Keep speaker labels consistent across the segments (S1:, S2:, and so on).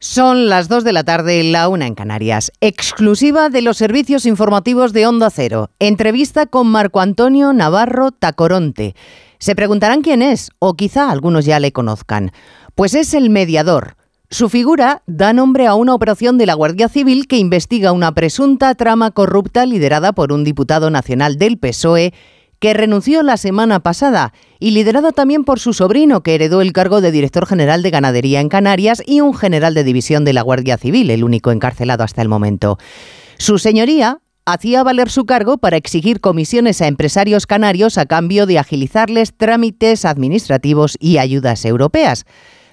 S1: Son las 2 de la tarde, la una en Canarias. Exclusiva de los servicios informativos de Onda Cero. Entrevista con Marco Antonio Navarro Tacoronte. Se preguntarán quién es, o quizá algunos ya le conozcan. Pues es el mediador. Su figura da nombre a una operación de la Guardia Civil que investiga una presunta trama corrupta liderada por un diputado nacional del PSOE que renunció la semana pasada y liderada también por su sobrino, que heredó el cargo de director general de ganadería en Canarias y un general de división de la Guardia Civil, el único encarcelado hasta el momento. Su señoría hacía valer su cargo para exigir comisiones a empresarios canarios a cambio de agilizarles trámites administrativos y ayudas europeas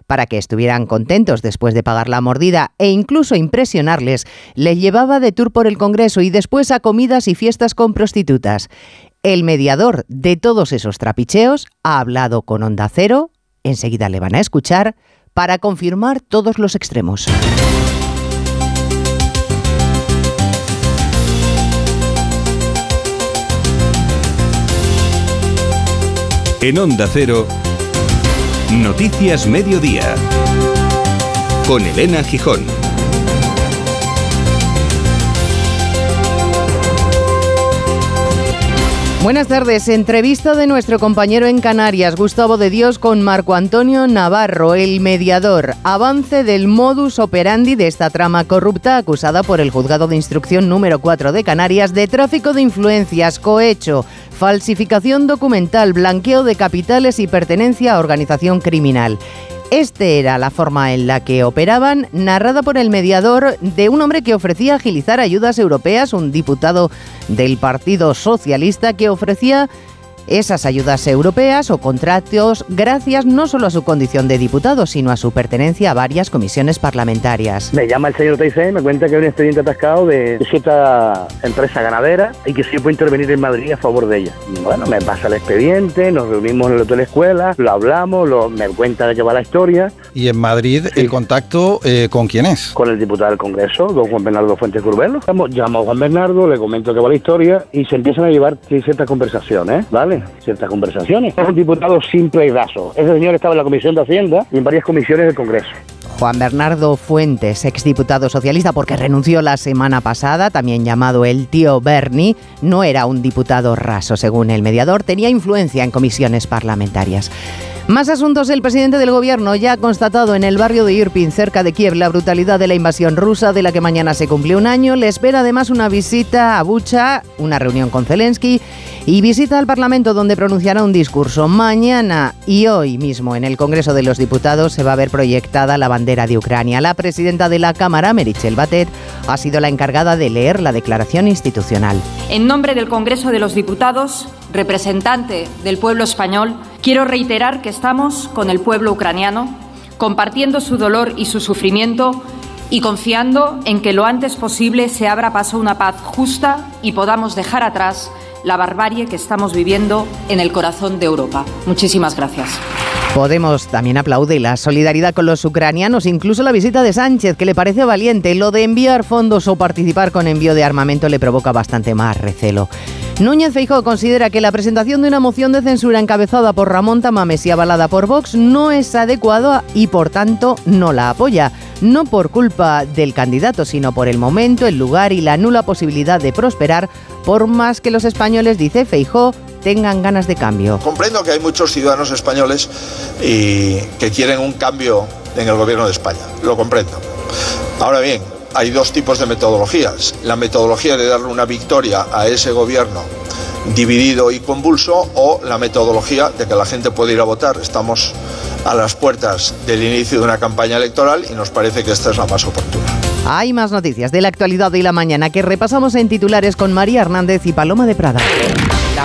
S1: para que estuvieran contentos después de pagar la mordida e incluso impresionarles, les llevaba de tour por el Congreso y después a comidas y fiestas con prostitutas. El mediador de todos esos trapicheos ha hablado con Onda Cero, enseguida le van a escuchar, para confirmar todos los extremos.
S2: En Onda Cero, Noticias Mediodía, con Elena Gijón.
S1: Buenas tardes. Entrevista de nuestro compañero en Canarias, Gustavo de Dios, con Marco Antonio Navarro, el mediador. Avance del modus operandi de esta trama corrupta acusada por el juzgado de instrucción número 4 de Canarias de tráfico de influencias, cohecho, falsificación documental, blanqueo de capitales y pertenencia a organización criminal. Este era la forma en la que operaban, narrada por el mediador de un hombre que ofrecía agilizar ayudas europeas, un diputado del Partido Socialista que ofrecía esas ayudas europeas o contratos gracias no solo a su condición de diputado, sino a su pertenencia a varias comisiones parlamentarias.
S3: Me llama el señor Teisé, me cuenta que hay un expediente atascado de cierta empresa ganadera y que si yo puedo intervenir en Madrid a favor de ella. bueno, me pasa el expediente, nos reunimos en el hotel escuela, lo hablamos, lo, me cuenta de qué va la historia.
S4: ¿Y en Madrid el contacto eh, con quién es?
S3: Con el diputado del Congreso, don Juan Bernardo Fuentes Curbelo. Llamo a Juan Bernardo, le comento que va la historia y se empiezan a llevar ciertas conversaciones, ¿vale? Ciertas conversaciones. Es un diputado simple y raso. Ese señor estaba en la Comisión de Hacienda y en varias comisiones del Congreso.
S1: Juan Bernardo Fuentes, exdiputado socialista porque renunció la semana pasada, también llamado el tío Bernie, no era un diputado raso, según el mediador, tenía influencia en comisiones parlamentarias. Más asuntos. El presidente del gobierno ya ha constatado en el barrio de Irpin, cerca de Kiev, la brutalidad de la invasión rusa, de la que mañana se cumple un año. Le espera además una visita a Bucha, una reunión con Zelensky y visita al Parlamento donde pronunciará un discurso. Mañana y hoy mismo en el Congreso de los Diputados se va a ver proyectada la bandera de Ucrania. La presidenta de la Cámara, Merichel Batet, ha sido la encargada de leer la declaración institucional.
S5: En nombre del Congreso de los Diputados, representante del pueblo español, quiero reiterar que estamos con el pueblo ucraniano, compartiendo su dolor y su sufrimiento y confiando en que lo antes posible se abra paso a una paz justa y podamos dejar atrás la barbarie que estamos viviendo en el corazón de Europa. Muchísimas gracias.
S1: Podemos también aplaude la solidaridad con los ucranianos, incluso la visita de Sánchez, que le parece valiente. Lo de enviar fondos o participar con envío de armamento le provoca bastante más recelo. Núñez Feijóo considera que la presentación de una moción de censura encabezada por Ramón Tamames y avalada por Vox no es adecuada y por tanto no la apoya. No por culpa del candidato, sino por el momento, el lugar y la nula posibilidad de prosperar, por más que los españoles, dice Feijóo, tengan ganas de cambio.
S6: Comprendo que hay muchos ciudadanos españoles y que quieren un cambio en el gobierno de España. Lo comprendo. Ahora bien, hay dos tipos de metodologías. La metodología de darle una victoria a ese gobierno dividido y convulso o la metodología de que la gente puede ir a votar. Estamos a las puertas del inicio de una campaña electoral y nos parece que esta es la más oportuna.
S1: Hay más noticias de la actualidad de la mañana que repasamos en titulares con María Hernández y Paloma de Prada.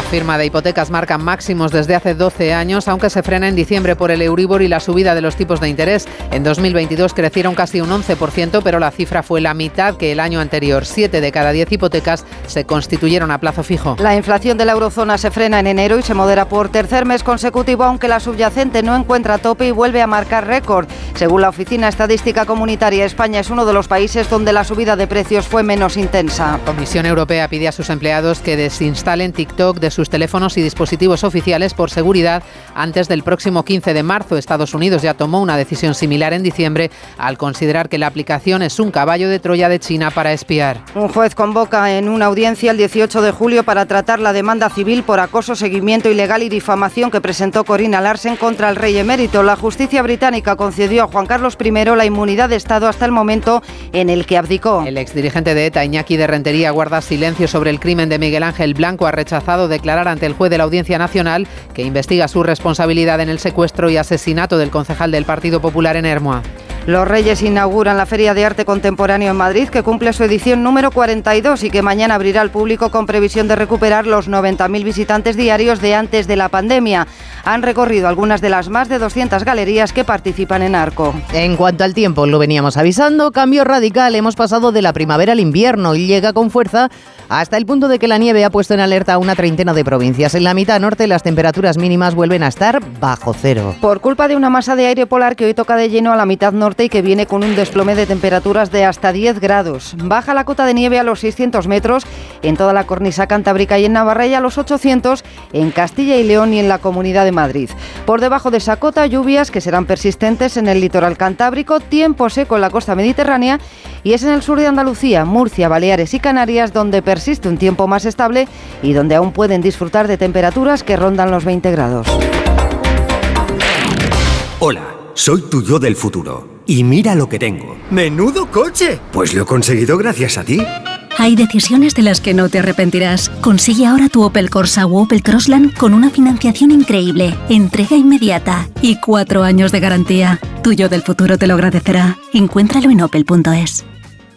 S7: La firma de hipotecas marca máximos desde hace 12 años, aunque se frena en diciembre por el Euribor y la subida de los tipos de interés. En 2022 crecieron casi un 11%, pero la cifra fue la mitad que el año anterior. Siete de cada diez hipotecas se constituyeron a plazo fijo.
S8: La inflación de la eurozona se frena en enero y se modera por tercer mes consecutivo, aunque la subyacente no encuentra tope y vuelve a marcar récord. Según la Oficina Estadística Comunitaria, España es uno de los países donde la subida de precios fue menos intensa.
S7: La Comisión Europea pide a sus empleados que desinstalen TikTok de sus teléfonos y dispositivos oficiales por seguridad antes del próximo 15 de marzo. Estados Unidos ya tomó una decisión similar en diciembre al considerar que la aplicación es un caballo de Troya de China para espiar.
S8: Un juez convoca en una audiencia el 18 de julio para tratar la demanda civil por acoso, seguimiento ilegal y difamación que presentó Corina Larsen contra el rey emérito. La justicia británica concedió a Juan Carlos I la inmunidad de Estado hasta el momento en el que abdicó.
S7: El exdirigente de ETA, Iñaki de Rentería, guarda silencio sobre el crimen de Miguel Ángel Blanco. Ha rechazado declarar ante el juez de la Audiencia Nacional que investiga su responsabilidad en el secuestro y asesinato del concejal del Partido Popular en Hermoa.
S8: Los Reyes inauguran la Feria de Arte Contemporáneo en Madrid, que cumple su edición número 42 y que mañana abrirá al público con previsión de recuperar los 90.000 visitantes diarios de antes de la pandemia. Han recorrido algunas de las más de 200 galerías que participan en Arco.
S1: En cuanto al tiempo, lo veníamos avisando, cambio radical. Hemos pasado de la primavera al invierno y llega con fuerza hasta el punto de que la nieve ha puesto en alerta a una treintena de provincias. En la mitad norte las temperaturas mínimas vuelven a estar bajo cero.
S8: Por culpa de una masa de aire polar que hoy toca de lleno a la mitad norte y que viene con un desplome de temperaturas de hasta 10 grados. Baja la cota de nieve a los 600 metros en toda la cornisa cantábrica y en Navarra y a los 800 en Castilla y León y en la Comunidad de Madrid. Por debajo de esa cota, lluvias que serán persistentes en el litoral cantábrico, tiempo seco en la costa mediterránea y es en el sur de Andalucía, Murcia, Baleares y Canarias donde persiste un tiempo más estable y donde aún pueden disfrutar de temperaturas que rondan los 20 grados.
S9: Hola, soy tu yo del futuro y mira lo que tengo. ¡Menudo coche! Pues lo he conseguido gracias a ti.
S10: Hay decisiones de las que no te arrepentirás. Consigue ahora tu Opel Corsa o Opel Crossland con una financiación increíble, entrega inmediata y cuatro años de garantía. Tuyo del futuro te lo agradecerá. Encuéntralo en opel.es.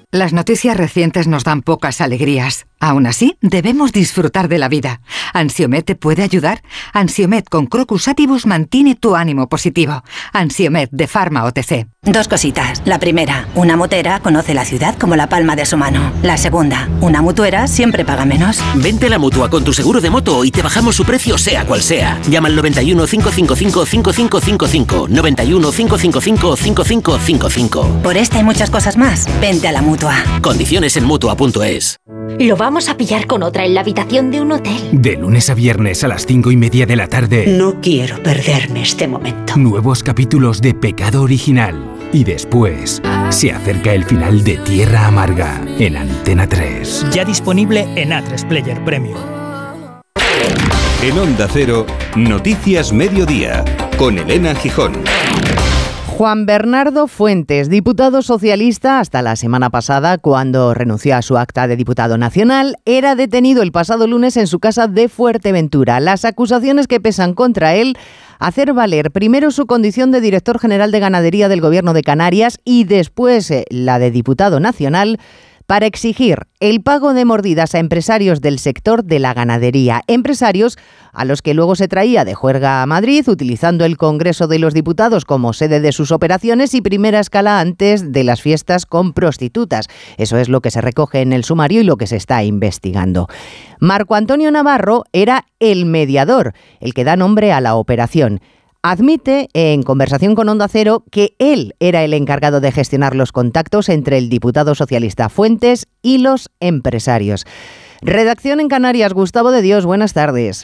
S11: Las noticias recientes nos dan pocas alegrías. Aún así, debemos disfrutar de la vida. ¿Ansiomet te puede ayudar? Ansiomet con Crocus Atibus mantiene tu ánimo positivo. Ansiomet de Pharma OTC.
S12: Dos cositas. La primera, una motera conoce la ciudad como la palma de su mano. La segunda, una mutuera siempre paga menos.
S13: Vente a la mutua con tu seguro de moto y te bajamos su precio sea cual sea. Llama al 91 555 5555. 91 555 5555.
S12: Por esta y muchas cosas más, vente a la mutua.
S13: Condiciones en mutua.es.
S14: Lo vamos a pillar con otra en la habitación de un hotel.
S15: De lunes a viernes a las cinco y media de la tarde.
S14: No quiero perderme este momento.
S15: Nuevos capítulos de Pecado Original. Y después se acerca el final de Tierra Amarga en Antena 3.
S16: Ya disponible en A3 Player Premium.
S2: En Onda Cero, Noticias Mediodía, con Elena Gijón.
S1: Juan Bernardo Fuentes, diputado socialista hasta la semana pasada, cuando renunció a su acta de diputado nacional, era detenido el pasado lunes en su casa de Fuerteventura. Las acusaciones que pesan contra él hacer valer primero su condición de director general de ganadería del Gobierno de Canarias y después eh, la de diputado nacional para exigir el pago de mordidas a empresarios del sector de la ganadería, empresarios a los que luego se traía de juerga a Madrid utilizando el Congreso de los Diputados como sede de sus operaciones y primera escala antes de las fiestas con prostitutas. Eso es lo que se recoge en el sumario y lo que se está investigando. Marco Antonio Navarro era el mediador, el que da nombre a la operación admite en conversación con Onda Cero que él era el encargado de gestionar los contactos entre el diputado socialista Fuentes y los empresarios. Redacción en Canarias, Gustavo de Dios, buenas tardes.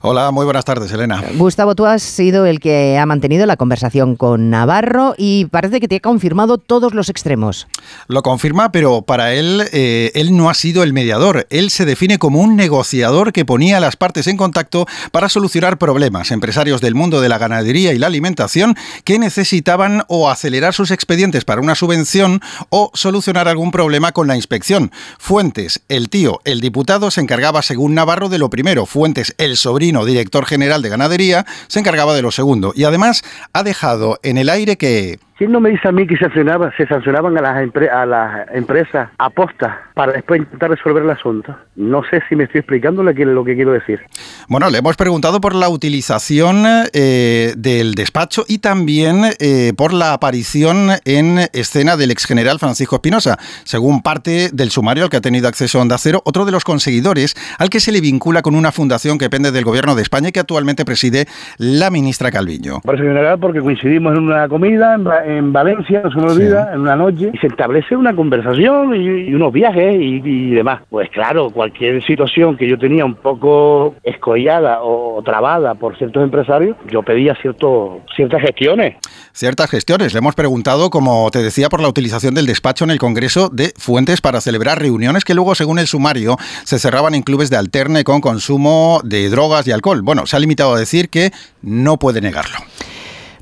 S4: Hola, muy buenas tardes, Elena.
S1: Gustavo, tú has sido el que ha mantenido la conversación con Navarro y parece que te ha confirmado todos los extremos.
S4: Lo confirma, pero para él, eh, él no ha sido el mediador. Él se define como un negociador que ponía a las partes en contacto para solucionar problemas. Empresarios del mundo de la ganadería y la alimentación que necesitaban o acelerar sus expedientes para una subvención o solucionar algún problema con la inspección. Fuentes, el tío, el diputado, se encargaba, según Navarro, de lo primero. Fuentes, el sobrino director general de ganadería, se encargaba de lo segundo. Y además ha dejado en el aire que
S3: ¿Quién no me dice a mí que se sancionaba, se sancionaban a las, a las empresas aposta para después intentar resolver el asunto? No sé si me estoy explicando lo que, lo que quiero decir.
S4: Bueno, le hemos preguntado por la utilización eh, del despacho y también eh, por la aparición en escena del ex general Francisco Espinosa. Según parte del sumario al que ha tenido acceso Onda Cero, otro de los conseguidores al que se le vincula con una fundación que depende del gobierno de España y que actualmente preside la ministra Calviño.
S3: Por general, porque coincidimos en una comida en Valencia, no se me olvida, en una noche, y se establece una conversación y, unos viajes y, demás. Pues claro, cualquier situación que yo tenía un poco escollada o trabada por ciertos empresarios, yo pedía cierto, ciertas gestiones.
S4: Ciertas gestiones. Le hemos preguntado, como te decía, por la utilización del despacho en el Congreso de fuentes para celebrar reuniones que luego, según el sumario, se cerraban en clubes de alterne con consumo de drogas y alcohol. Bueno, se ha limitado a decir que no puede negarlo.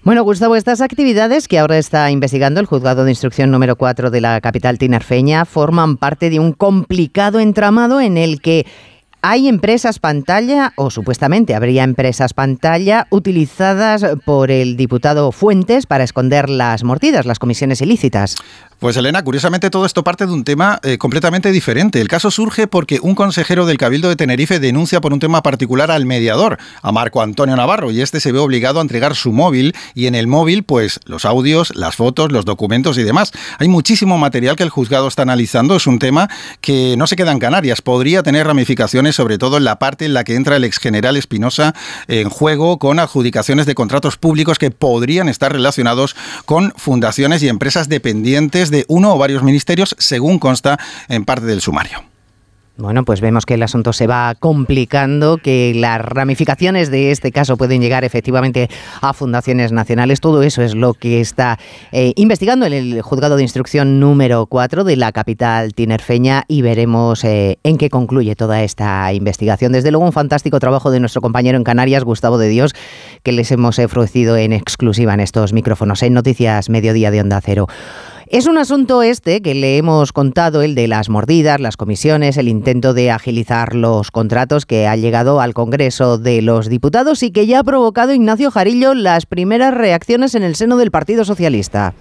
S1: Bueno, Gustavo, estas actividades que ahora está investigando el juzgado de instrucción número 4 de la capital tinerfeña forman parte de un complicado entramado en el que hay empresas pantalla, o supuestamente habría empresas pantalla, utilizadas por el diputado Fuentes para esconder las mordidas, las comisiones ilícitas.
S4: Pues Elena, curiosamente todo esto parte de un tema eh, completamente diferente. El caso surge porque un consejero del Cabildo de Tenerife denuncia por un tema particular al mediador, a Marco Antonio Navarro, y este se ve obligado a entregar su móvil y en el móvil pues los audios, las fotos, los documentos y demás. Hay muchísimo material que el juzgado está analizando, es un tema que no se queda en Canarias, podría tener ramificaciones sobre todo en la parte en la que entra el ex general Espinosa en juego con adjudicaciones de contratos públicos que podrían estar relacionados con fundaciones y empresas dependientes de uno o varios ministerios, según consta en parte del sumario.
S1: Bueno, pues vemos que el asunto se va complicando, que las ramificaciones de este caso pueden llegar efectivamente a fundaciones nacionales. Todo eso es lo que está eh, investigando en el juzgado de instrucción número 4 de la capital tinerfeña y veremos eh, en qué concluye toda esta investigación. Desde luego, un fantástico trabajo de nuestro compañero en Canarias, Gustavo de Dios, que les hemos ofrecido en exclusiva en estos micrófonos en Noticias Mediodía de Onda Cero. Es un asunto este que le hemos contado, el de las mordidas, las comisiones, el intento de agilizar los contratos que ha llegado al Congreso de los Diputados y que ya ha provocado Ignacio Jarillo las primeras reacciones en el seno del Partido Socialista.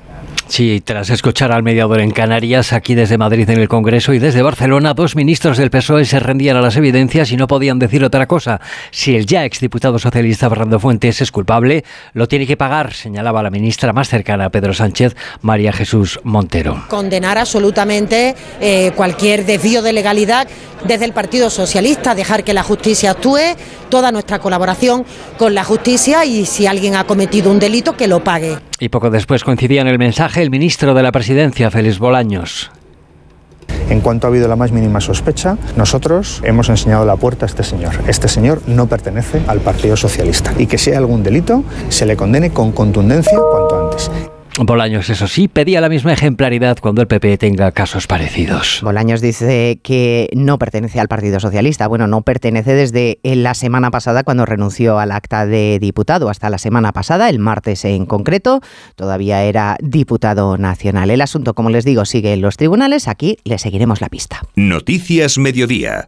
S17: Sí, tras escuchar al mediador en Canarias, aquí desde Madrid en el Congreso y desde Barcelona, dos ministros del PSOE se rendían a las evidencias y no podían decir otra cosa. Si el ya exdiputado socialista Fernando Fuentes es culpable, lo tiene que pagar, señalaba la ministra más cercana a Pedro Sánchez, María Jesús Montero.
S18: Condenar absolutamente eh, cualquier desvío de legalidad desde el Partido Socialista, dejar que la justicia actúe, toda nuestra colaboración con la justicia y si alguien ha cometido un delito, que lo pague.
S17: Y poco después coincidía en el mensaje el ministro de la Presidencia, Félix Bolaños.
S19: En cuanto ha habido la más mínima sospecha, nosotros hemos enseñado la puerta a este señor. Este señor no pertenece al Partido Socialista y que si hay algún delito, se le condene con contundencia cuanto antes.
S17: Bolaños, eso sí, pedía la misma ejemplaridad cuando el PP tenga casos parecidos.
S1: Bolaños dice que no pertenece al Partido Socialista. Bueno, no pertenece desde la semana pasada cuando renunció al acta de diputado. Hasta la semana pasada, el martes en concreto, todavía era diputado nacional. El asunto, como les digo, sigue en los tribunales. Aquí le seguiremos la pista.
S2: Noticias Mediodía.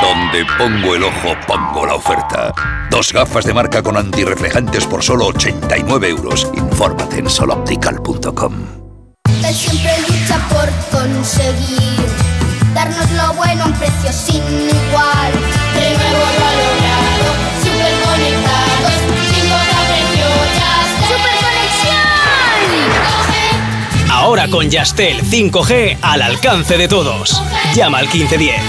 S20: Donde pongo el ojo, pongo la oferta. Dos gafas de marca con antirreflejantes por solo 89 euros. Infórmate en soloptical.com.
S21: Él siempre lucha por conseguir darnos lo bueno a un precio sin igual. De nuevo lo ha logrado, super conectados, sin precio, ¡Super conexión!
S22: Ahora con Yastel 5G al alcance de todos. Llama al 1510.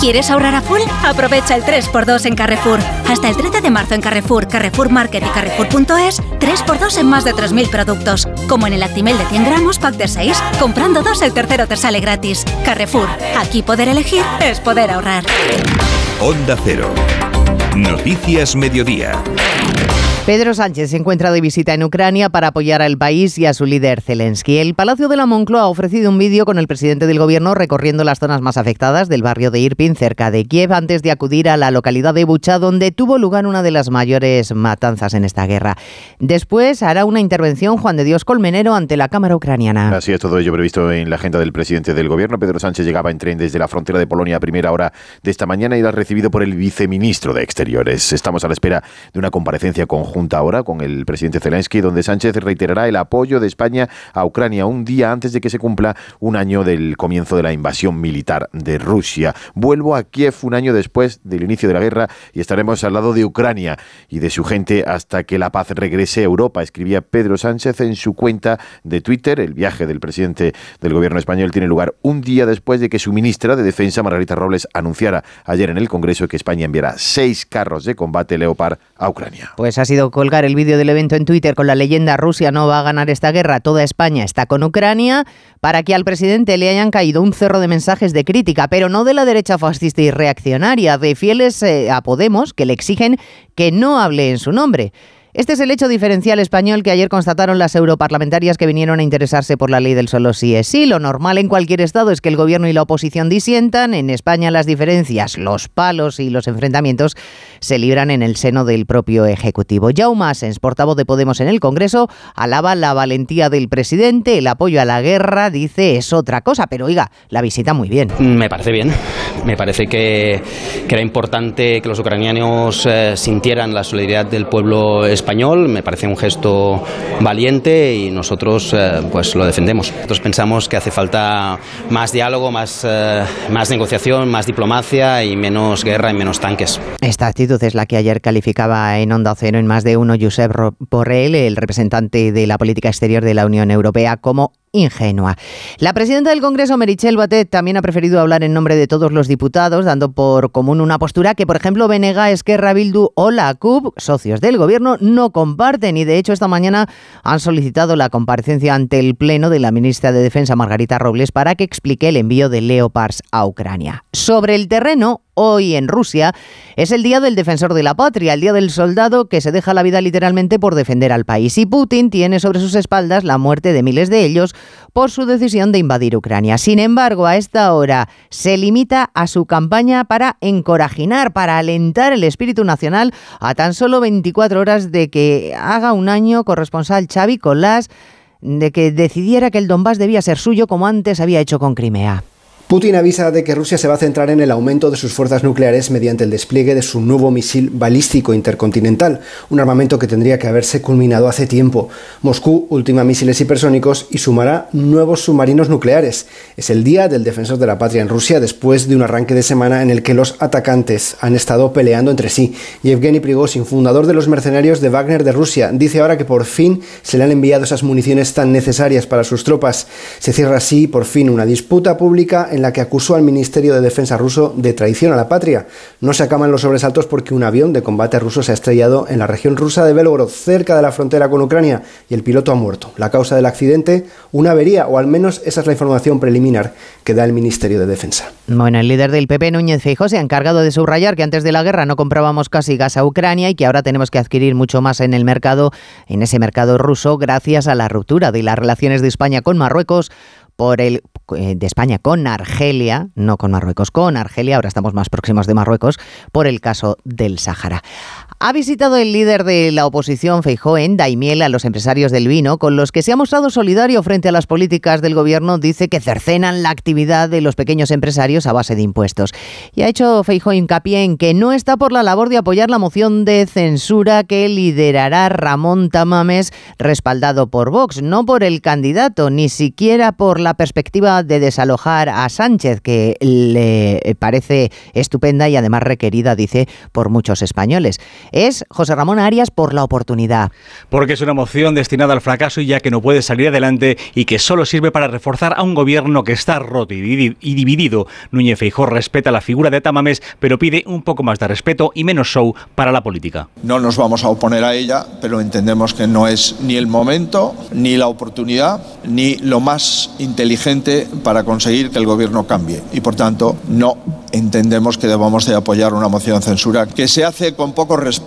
S10: ¿Quieres ahorrar a full? Aprovecha el 3x2 en Carrefour. Hasta el 13 de marzo en Carrefour, Carrefour Market y Carrefour.es, 3x2 en más de 3.000 productos. Como en el Actimel de 100 gramos, pack de 6. Comprando dos, el tercero te sale gratis. Carrefour, aquí poder elegir es poder ahorrar.
S2: Onda Cero. Noticias Mediodía.
S1: Pedro Sánchez se encuentra de visita en Ucrania para apoyar al país y a su líder Zelensky. El Palacio de la Moncloa ha ofrecido un vídeo con el presidente del gobierno recorriendo las zonas más afectadas del barrio de Irpin, cerca de Kiev, antes de acudir a la localidad de Bucha, donde tuvo lugar una de las mayores matanzas en esta guerra. Después hará una intervención Juan de Dios Colmenero ante la Cámara Ucraniana.
S23: Así es, todo ello previsto en la agenda del presidente del gobierno. Pedro Sánchez llegaba en tren desde la frontera de Polonia a primera hora de esta mañana y era recibido por el viceministro de Exteriores. Estamos a la espera de una comparecencia conjunta junta ahora con el presidente Zelensky, donde Sánchez reiterará el apoyo de España a Ucrania un día antes de que se cumpla un año del comienzo de la invasión militar de Rusia. Vuelvo a Kiev un año después del inicio de la guerra y estaremos al lado de Ucrania y de su gente hasta que la paz regrese a Europa, escribía Pedro Sánchez en su cuenta de Twitter. El viaje del presidente del gobierno español tiene lugar un día después de que su ministra de Defensa, Margarita Robles, anunciara ayer en el Congreso que España enviará seis carros de combate Leopard a Ucrania.
S1: Pues ha sido colgar el vídeo del evento en Twitter con la leyenda Rusia no va a ganar esta guerra, toda España está con Ucrania, para que al presidente le hayan caído un cerro de mensajes de crítica, pero no de la derecha fascista y reaccionaria, de fieles eh, a Podemos que le exigen que no hable en su nombre. Este es el hecho diferencial español que ayer constataron las europarlamentarias que vinieron a interesarse por la ley del solo sí es sí. Lo normal en cualquier estado es que el gobierno y la oposición disientan. En España las diferencias, los palos y los enfrentamientos se libran en el seno del propio Ejecutivo. Jaume Asens, portavoz de Podemos en el Congreso, alaba la valentía del presidente, el apoyo a la guerra, dice es otra cosa, pero oiga, la visita muy bien.
S24: Me parece bien, me parece que, era importante que los ucranianos eh, sintieran la solidaridad del pueblo español español, me parece un gesto valiente y nosotros eh, pues lo defendemos. Nosotros pensamos que hace falta más diálogo, más, eh, más negociación, más diplomacia y menos guerra y menos tanques.
S1: Esta actitud es la que ayer calificaba en Onda Cero en más de uno Josep Borrell, el representante de la política exterior de la Unión Europea, como ingenua. La presidenta del Congreso, Merichel Batet, también ha preferido hablar en nombre de todos los diputados, dando por común una postura que, por ejemplo, Benega, Esquerra, Bildu o la CUP, socios del Gobierno, no comparten y, de hecho, esta mañana han solicitado la comparecencia ante el Pleno de la ministra de Defensa, Margarita Robles, para que explique el envío de Leopards a Ucrania. Sobre el terreno, hoy en Rusia es el Día del Defensor de la Patria, el Día del Soldado que se deja la vida literalmente por defender al país. Y Putin tiene sobre sus espaldas la muerte de miles de ellos por su decisión de invadir Ucrania. Sin embargo, a esta hora se limita a su campaña para encorajinar, para alentar el espíritu nacional a tan solo 24 horas de que haga un año corresponsal Xavi Colás de que decidiera que el Donbass debía ser suyo como antes había hecho con Crimea.
S25: Putin avisa de que Rusia se va a centrar en el aumento de sus fuerzas nucleares mediante el despliegue de su nuevo misil balístico intercontinental, un armamento que tendría que haberse culminado hace tiempo. Moscú ultima misiles hipersónicos y sumará nuevos submarinos nucleares. Es el día del defensor de la patria en Rusia después de un arranque de semana en el que los atacantes han estado peleando entre sí. Yevgeny Prigozhin, fundador de los mercenarios de Wagner de Rusia, dice ahora que por fin se le han enviado esas municiones tan necesarias para sus tropas. Se cierra así por fin una disputa pública la que acusó al Ministerio de Defensa ruso de traición a la patria. No se acaban los sobresaltos porque un avión de combate ruso se ha estrellado en la región rusa de Belgorod, cerca de la frontera con Ucrania, y el piloto ha muerto. La causa del accidente, una avería, o al menos esa es la información preliminar que da el Ministerio de Defensa.
S1: Bueno, el líder del PP, Núñez Feijóo, se ha encargado de subrayar que antes de la guerra no comprábamos casi gas a Ucrania y que ahora tenemos que adquirir mucho más en el mercado, en ese mercado ruso, gracias a la ruptura de las relaciones de España con Marruecos por el de España con Argelia, no con Marruecos, con Argelia, ahora estamos más próximos de Marruecos, por el caso del Sáhara. Ha visitado el líder de la oposición, Feijó, en Daimiel a los empresarios del vino, con los que se ha mostrado solidario frente a las políticas del gobierno. Dice que cercenan la actividad de los pequeños empresarios a base de impuestos. Y ha hecho Feijó hincapié en que no está por la labor de apoyar la moción de censura que liderará Ramón Tamames, respaldado por Vox, no por el candidato, ni siquiera por la perspectiva de desalojar a Sánchez, que le parece estupenda y además requerida, dice, por muchos españoles es José Ramón Arias por la oportunidad.
S26: Porque es una moción destinada al fracaso y ya que no puede salir adelante y que solo sirve para reforzar a un gobierno que está roto y dividido. Núñez Feijó respeta la figura de Tamames, pero pide un poco más de respeto y menos show para la política.
S27: No nos vamos a oponer a ella, pero entendemos que no es ni el momento, ni la oportunidad, ni lo más inteligente para conseguir que el gobierno cambie. Y por tanto, no entendemos que debamos de apoyar una moción de censura que se hace con poco respeto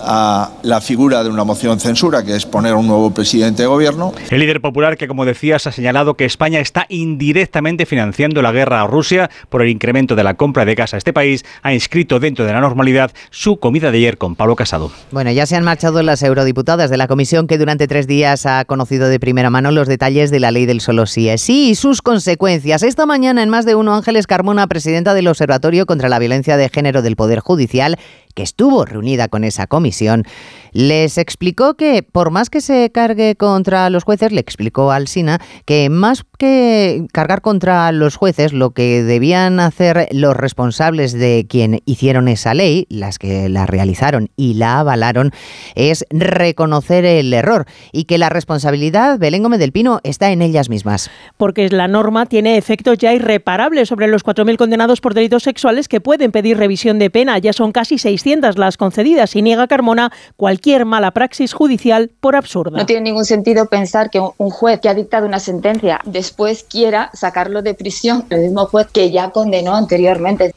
S27: a la figura de una moción de censura, que es poner un nuevo presidente de gobierno.
S26: El líder popular que, como decías, ha señalado que España está indirectamente financiando la guerra a Rusia por el incremento de la compra de gas a este país, ha inscrito dentro de la normalidad su comida de ayer con Pablo Casado.
S1: Bueno, ya se han marchado las eurodiputadas de la comisión que durante tres días ha conocido de primera mano los detalles de la ley del solo sí es sí y sus consecuencias. Esta mañana en más de uno Ángeles Carmona, presidenta de los Observatorio contra la Violencia de Género del Poder Judicial, que estuvo reunida con esa comisión, les explicó que por más que se cargue contra los jueces, le explicó al SINA que más que cargar contra los jueces, lo que debían hacer los responsables de quien hicieron esa ley, las que la realizaron y la avalaron, es reconocer el error y que la responsabilidad, Belén Gómez del Pino, está en ellas mismas.
S28: Porque la norma tiene efectos ya irreparables sobre los 4.000 condenados por delitos sexuales que pueden pedir revisión de pena. Ya son casi 600 las concedidas y niega Carmona cualquier mala praxis judicial por absurda.
S29: No tiene ningún sentido pensar que un juez que ha dictado una sentencia después quiera sacarlo de prisión, el mismo juez que ya condenó anteriormente.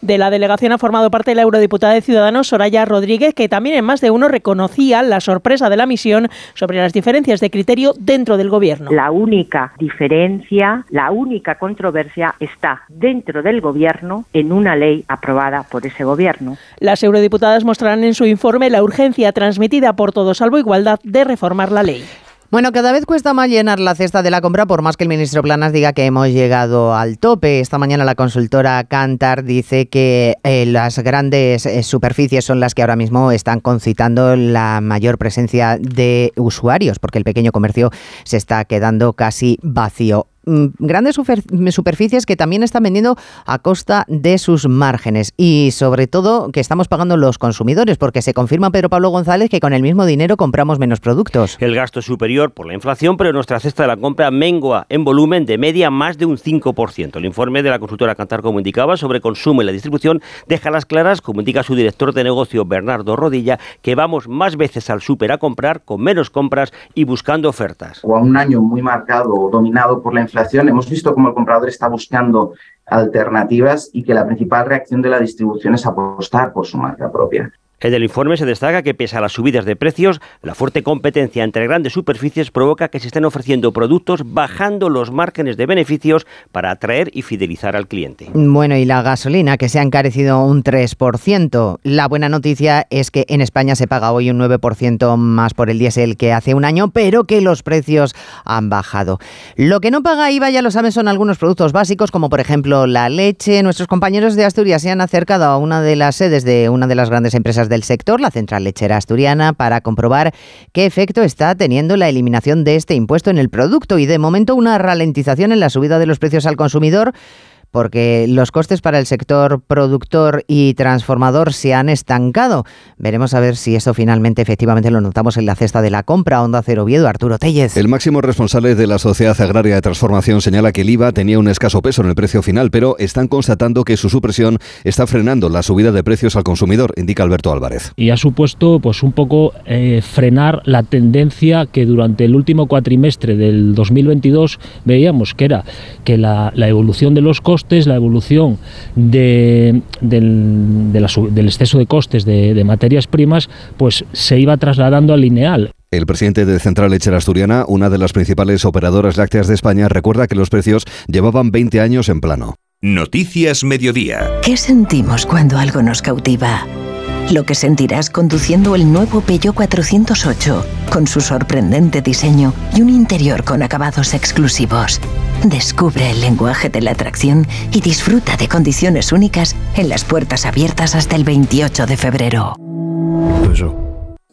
S28: De la delegación ha formado parte la eurodiputada de Ciudadanos Soraya Rodríguez, que también en más de uno reconocía la sorpresa de la misión sobre las diferencias de criterio dentro del gobierno.
S30: La única diferencia, la única controversia está dentro del gobierno en una ley aprobada por ese gobierno.
S28: Las eurodiputadas mostrarán en su informe la urgencia transmitida por Todos Salvo Igualdad de reformar la ley.
S1: Bueno, cada vez cuesta más llenar la cesta de la compra por más que el ministro Planas diga que hemos llegado al tope. Esta mañana la consultora Cantar dice que eh, las grandes eh, superficies son las que ahora mismo están concitando la mayor presencia de usuarios porque el pequeño comercio se está quedando casi vacío. Mm, grandes superficies que también están vendiendo a costa de sus márgenes y sobre todo que estamos pagando los consumidores porque se confirma Pedro Pablo González que con el mismo dinero compramos menos productos.
S31: El gasto es superior por la inflación, pero nuestra cesta de la compra mengua en volumen de media más de un 5%. El informe de la consultora Cantar, como indicaba, sobre consumo y la distribución deja las claras, como indica su director de negocio Bernardo Rodilla, que vamos más veces al súper a comprar con menos compras y buscando ofertas.
S32: O a un año muy marcado, dominado por la inflación hemos visto cómo el comprador está buscando alternativas y que la principal reacción de la distribución es apostar por su marca propia.
S31: En el informe se destaca que pese a las subidas de precios, la fuerte competencia entre grandes superficies provoca que se estén ofreciendo productos bajando los márgenes de beneficios para atraer y fidelizar al cliente.
S1: Bueno, y la gasolina que se ha encarecido un 3%. La buena noticia es que en España se paga hoy un 9% más por el diésel que hace un año, pero que los precios han bajado. Lo que no paga IVA, ya lo saben, son algunos productos básicos, como por ejemplo la leche. Nuestros compañeros de Asturias se han acercado a una de las sedes de una de las grandes empresas del sector, la Central Lechera Asturiana, para comprobar qué efecto está teniendo la eliminación de este impuesto en el producto. Y de momento una ralentización en la subida de los precios al consumidor porque los costes para el sector productor y transformador se han estancado. Veremos a ver si eso finalmente efectivamente lo notamos en la cesta de la compra. Onda Cero Viedo, Arturo Tellez.
S33: El máximo responsable de la Sociedad Agraria de Transformación señala que el IVA tenía un escaso peso en el precio final, pero están constatando que su supresión está frenando la subida de precios al consumidor, indica Alberto Álvarez.
S34: Y ha supuesto pues un poco eh, frenar la tendencia que durante el último cuatrimestre del 2022 veíamos que era que la, la evolución de los costes la evolución de, del, exceso de costes de, de materias primas, pues se iba trasladando al lineal.
S33: El presidente de Central Lechera Asturiana, una de las principales operadoras lácteas de España, recuerda que los precios llevaban 20 años en plano.
S2: Noticias Mediodía.
S35: ¿Qué sentimos cuando algo nos cautiva? Lo que sentirás conduciendo el nuevo Peugeot 408, con su sorprendente diseño y un interior con acabados exclusivos. Descubre el lenguaje de la atracción y disfruta de condiciones únicas en las puertas abiertas hasta el 28 de febrero.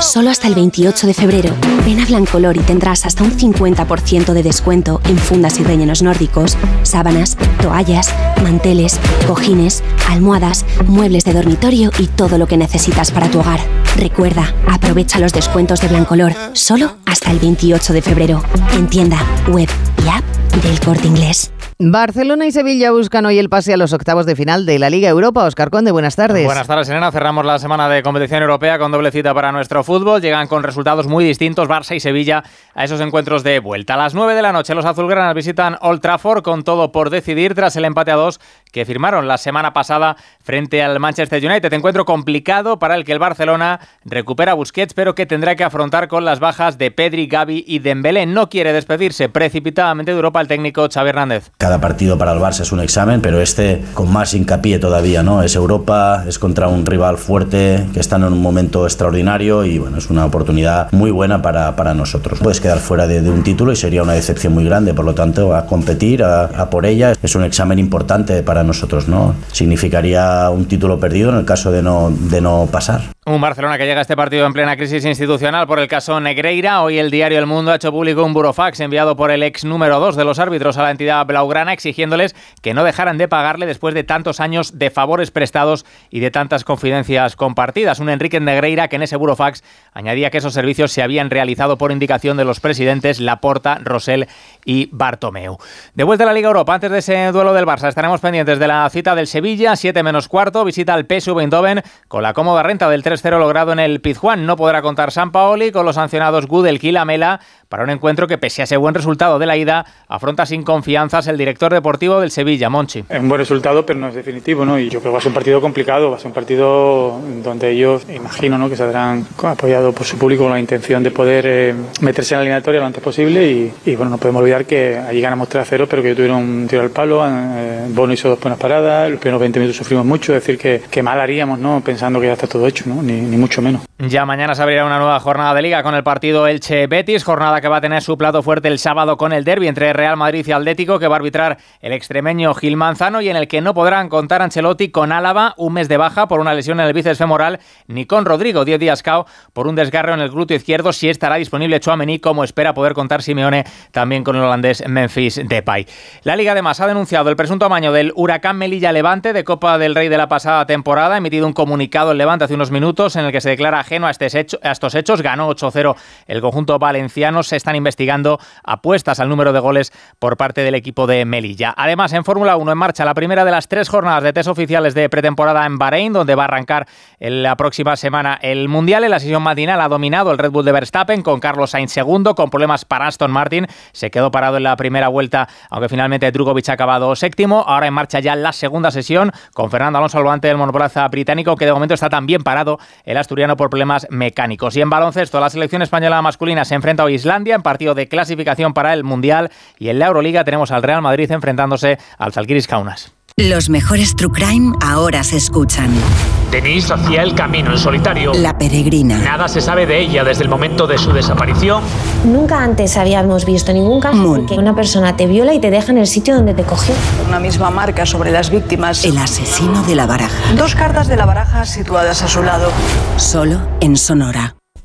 S36: Solo hasta el 28 de febrero, ven a Blancolor y tendrás hasta un 50% de descuento en fundas y rellenos nórdicos, sábanas, toallas, manteles, cojines, almohadas, muebles de dormitorio y todo lo que necesitas para tu hogar. Recuerda, aprovecha los descuentos de Blancolor solo hasta el 28 de febrero en tienda, web y app del Corte Inglés.
S1: Barcelona y Sevilla buscan hoy el pase a los octavos de final de la Liga Europa. Oscar Conde, buenas tardes.
S37: Buenas tardes, Elena. Cerramos la semana de competición europea con doble cita para nuestro fútbol. Llegan con resultados muy distintos Barça y Sevilla a esos encuentros de vuelta. A las 9 de la noche los azulgranas visitan Old Trafford con todo por decidir tras el empate a dos que firmaron la semana pasada frente al Manchester United. Encuentro complicado para el que el Barcelona recupera Busquets, pero que tendrá que afrontar con las bajas de Pedri, Gavi y Dembélé. No quiere despedirse precipitadamente de Europa el técnico Xavi Hernández.
S38: Cada partido para el Barça es un examen, pero este con más hincapié todavía, ¿no? Es Europa, es contra un rival fuerte que están en un momento extraordinario y bueno, es una oportunidad muy buena para, para nosotros. Puedes quedar fuera de, de, un título y sería una decepción muy grande, por lo tanto, a competir, a, a por ella, es un examen importante para nosotros, ¿no? Significaría un título perdido en el caso de no, de no pasar.
S37: Un Barcelona que llega a este partido en plena crisis institucional por el caso Negreira. Hoy el diario El Mundo ha hecho público un burofax enviado por el ex número 2 de los árbitros a la entidad blaugrana exigiéndoles que no dejaran de pagarle después de tantos años de favores prestados y de tantas confidencias compartidas. Un Enrique Negreira que en ese burofax añadía que esos servicios se habían realizado por indicación de los presidentes Laporta, Rosell y Bartomeu. De vuelta a la Liga Europa, antes de ese duelo del Barça, estaremos pendientes de la cita del Sevilla, 7 menos cuarto, visita al PSV Eindhoven con la cómoda renta del 3 0 logrado en el Pizjuán. No podrá contar San Paoli con los sancionados Gudel y Lamela para un encuentro que, pese a ese buen resultado de la ida, afronta sin confianzas el director deportivo del Sevilla, Monchi.
S39: Es un buen resultado, pero no es definitivo, ¿no? Y yo creo que va a ser un partido complicado, va a ser un partido donde ellos, imagino, ¿no? Que saldrán apoyados por su público con la intención de poder eh, meterse en la eliminatoria lo antes posible. Y, y, bueno, no podemos olvidar que allí ganamos 3 a 0, pero que tuvieron un tiro al palo. Eh, Bono hizo dos buenas paradas, los primeros 20 minutos sufrimos mucho, es decir, que, que mal haríamos, ¿no? Pensando que ya está todo hecho, ¿no? Ni, ni mucho menos.
S37: Ya mañana se abrirá una nueva jornada de liga con el partido Elche-Betis, jornada que va a tener su plato fuerte el sábado con el derby entre Real Madrid y Atlético que va a arbitrar el extremeño Gil Manzano y en el que no podrán contar Ancelotti con Álava, un mes de baja por una lesión en el bíceps femoral, ni con Rodrigo Diez Díaz Cao por un desgarro en el glúteo izquierdo, si estará disponible Chouameni como espera poder contar Simeone también con el holandés Memphis Depay. La Liga además ha denunciado el presunto amaño del Huracán Melilla Levante de Copa del Rey de la pasada temporada, ha emitido un comunicado el Levante hace unos minutos en el que se declara ajeno a estos hechos. Ganó 8-0 el conjunto valenciano. Se están investigando apuestas al número de goles por parte del equipo de Melilla. Además, en Fórmula 1 en marcha la primera de las tres jornadas de test oficiales de pretemporada en Bahrein, donde va a arrancar la próxima semana el Mundial. En la sesión matinal ha dominado el Red Bull de Verstappen con Carlos Sainz segundo, con problemas para Aston Martin. Se quedó parado en la primera vuelta, aunque finalmente Drugovic ha acabado séptimo. Ahora en marcha ya la segunda sesión con Fernando Alonso al volante del monoplaza británico, que de momento está también parado el asturiano por problemas mecánicos. Y en baloncesto, la selección española masculina se enfrenta a Islandia en partido de clasificación para el Mundial. Y en la Euroliga tenemos al Real Madrid enfrentándose al Zalgiris Kaunas.
S35: Los mejores True Crime ahora se escuchan.
S40: Denise hacía el camino en solitario.
S35: La peregrina.
S40: Nada se sabe de ella desde el momento de su desaparición.
S41: Nunca antes habíamos visto ningún caso
S35: Moon.
S41: en que una persona te viola y te deja en el sitio donde te cogió.
S42: Una misma marca sobre las víctimas.
S35: El asesino de la baraja.
S42: Dos cartas de la baraja situadas a su lado.
S35: Solo en Sonora.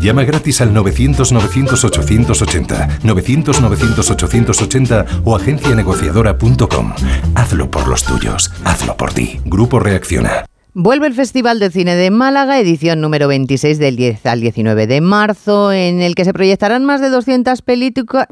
S43: Llama gratis al 900-900-880, 900-900-880 o agencianegociadora.com. Hazlo por los tuyos, hazlo por ti. Grupo Reacciona.
S1: Vuelve el Festival de Cine de Málaga, edición número 26 del 10 al 19 de marzo, en el que se proyectarán más de 200 películas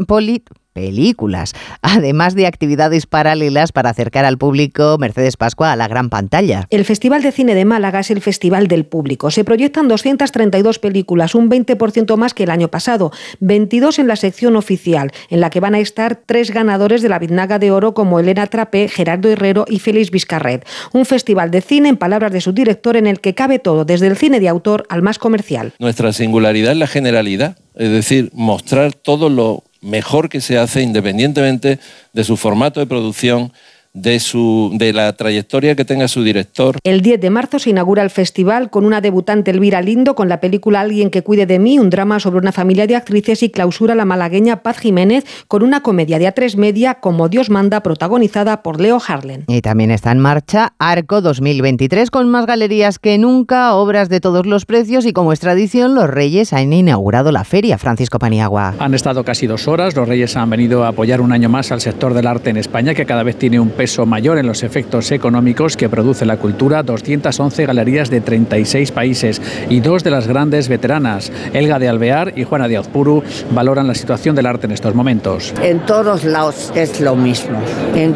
S1: películas, además de actividades paralelas para acercar al público Mercedes Pascua a la gran pantalla.
S44: El Festival de Cine de Málaga es el festival del público. Se proyectan 232 películas, un 20% más que el año pasado, 22 en la sección oficial, en la que van a estar tres ganadores de la Biznaga de Oro como Elena Trapé, Gerardo Herrero y Félix Vizcarret. Un festival de cine, en palabras de su director, en el que cabe todo, desde el cine de autor al más comercial.
S45: Nuestra singularidad es la generalidad, es decir, mostrar todo lo mejor que se hace independientemente de su formato de producción, de, su, de la trayectoria que tenga su director.
S44: El 10 de marzo se inaugura el festival con una debutante Elvira Lindo con la película Alguien que cuide de mí, un drama sobre una familia de actrices y clausura la malagueña Paz Jiménez con una comedia de A3 Media como Dios manda protagonizada por Leo Harlen.
S1: Y también está en marcha Arco 2023 con más galerías que nunca, obras de todos los precios y como es tradición los Reyes han inaugurado la feria Francisco Paniagua.
S46: Han estado casi dos horas, los Reyes han venido a apoyar un año más al sector del arte en España que cada vez tiene un peso
S47: peso mayor en los efectos económicos que produce la cultura, 211 galerías de 36 países y dos de las grandes veteranas, Elga de Alvear y Juana de Azpuru, valoran la situación del arte en estos momentos.
S48: En todos lados es lo mismo,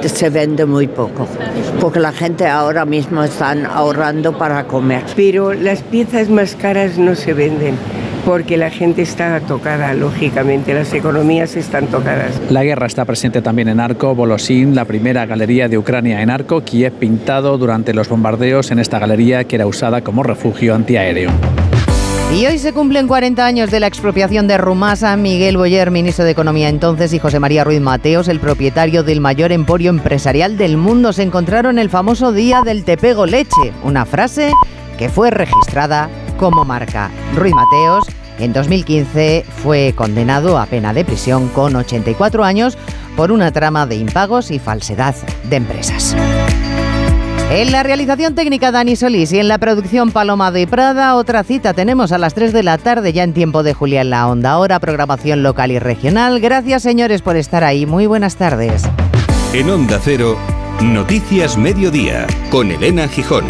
S48: se vende muy poco, porque la gente ahora mismo están ahorrando para comer.
S49: Pero las piezas más caras no se venden porque la gente está tocada, lógicamente, las economías están tocadas.
S47: La guerra está presente también en Arco, Bolosín, la primera galería de Ucrania en Arco, Kiev pintado durante los bombardeos en esta galería que era usada como refugio antiaéreo.
S1: Y hoy se cumplen 40 años de la expropiación de Rumasa. Miguel Boyer, ministro de Economía entonces, y José María Ruiz Mateos, el propietario del mayor emporio empresarial del mundo, se encontraron el famoso día del te pego leche, una frase que fue registrada como marca. Ruiz Mateos en 2015 fue condenado a pena de prisión con 84 años por una trama de impagos y falsedad de empresas. En la realización técnica Dani Solís y en la producción Paloma de Prada, otra cita tenemos a las 3 de la tarde ya en tiempo de Julia en la Onda. Ahora programación local y regional. Gracias señores por estar ahí. Muy buenas tardes.
S2: En Onda Cero, Noticias Mediodía, con Elena Gijón.